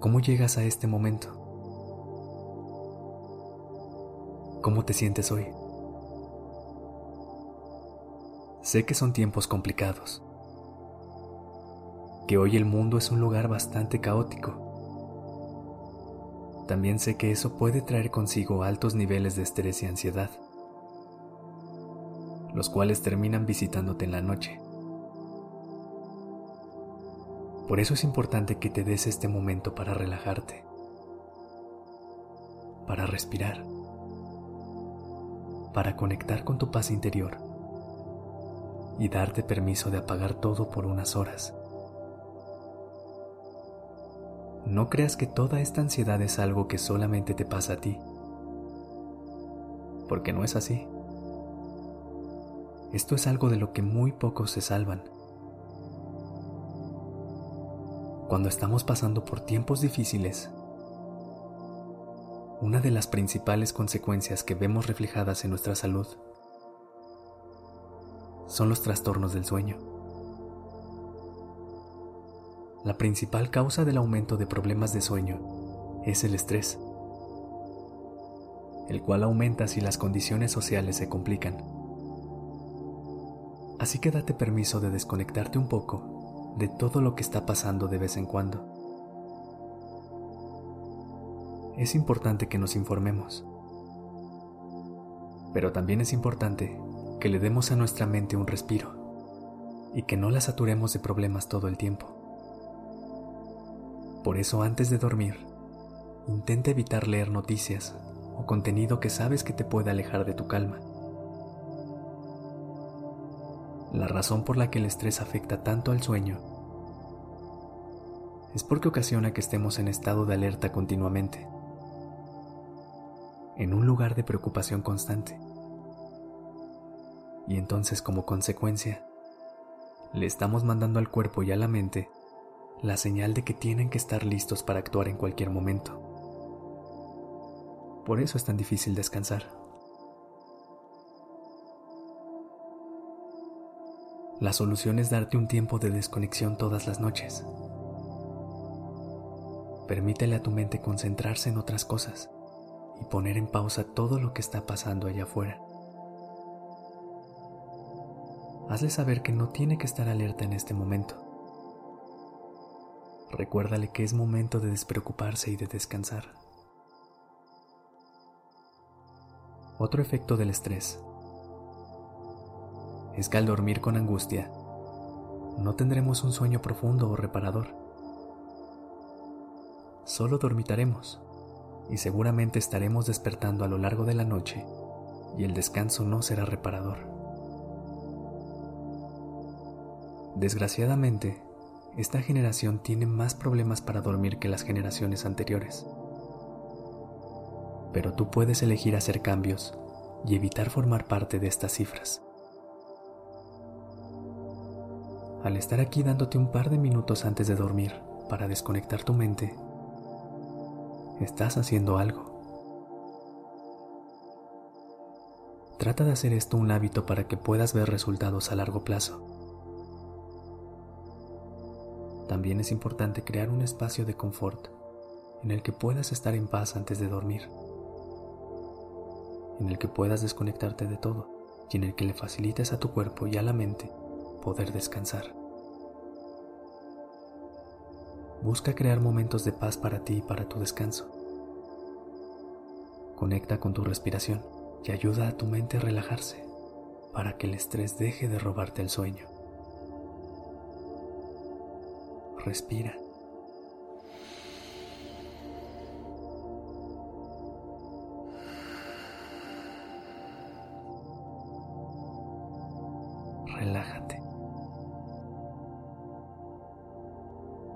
¿Cómo llegas a este momento? ¿Cómo te sientes hoy? Sé que son tiempos complicados, que hoy el mundo es un lugar bastante caótico. También sé que eso puede traer consigo altos niveles de estrés y ansiedad, los cuales terminan visitándote en la noche. Por eso es importante que te des este momento para relajarte, para respirar, para conectar con tu paz interior y darte permiso de apagar todo por unas horas. No creas que toda esta ansiedad es algo que solamente te pasa a ti, porque no es así. Esto es algo de lo que muy pocos se salvan. Cuando estamos pasando por tiempos difíciles, una de las principales consecuencias que vemos reflejadas en nuestra salud son los trastornos del sueño. La principal causa del aumento de problemas de sueño es el estrés, el cual aumenta si las condiciones sociales se complican. Así que date permiso de desconectarte un poco de todo lo que está pasando de vez en cuando. Es importante que nos informemos, pero también es importante que le demos a nuestra mente un respiro y que no la saturemos de problemas todo el tiempo. Por eso antes de dormir, intenta evitar leer noticias o contenido que sabes que te puede alejar de tu calma. La razón por la que el estrés afecta tanto al sueño es porque ocasiona que estemos en estado de alerta continuamente, en un lugar de preocupación constante y entonces como consecuencia, le estamos mandando al cuerpo y a la mente la señal de que tienen que estar listos para actuar en cualquier momento. Por eso es tan difícil descansar. La solución es darte un tiempo de desconexión todas las noches. Permítele a tu mente concentrarse en otras cosas y poner en pausa todo lo que está pasando allá afuera. Hazle saber que no tiene que estar alerta en este momento. Recuérdale que es momento de despreocuparse y de descansar. Otro efecto del estrés es que al dormir con angustia, no tendremos un sueño profundo o reparador. Solo dormitaremos y seguramente estaremos despertando a lo largo de la noche y el descanso no será reparador. Desgraciadamente, esta generación tiene más problemas para dormir que las generaciones anteriores. Pero tú puedes elegir hacer cambios y evitar formar parte de estas cifras. Al estar aquí dándote un par de minutos antes de dormir para desconectar tu mente, estás haciendo algo. Trata de hacer esto un hábito para que puedas ver resultados a largo plazo. También es importante crear un espacio de confort en el que puedas estar en paz antes de dormir, en el que puedas desconectarte de todo y en el que le facilites a tu cuerpo y a la mente poder descansar. Busca crear momentos de paz para ti y para tu descanso. Conecta con tu respiración y ayuda a tu mente a relajarse para que el estrés deje de robarte el sueño. Respira.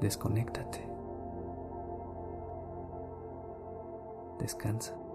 Desconéctate. Descansa.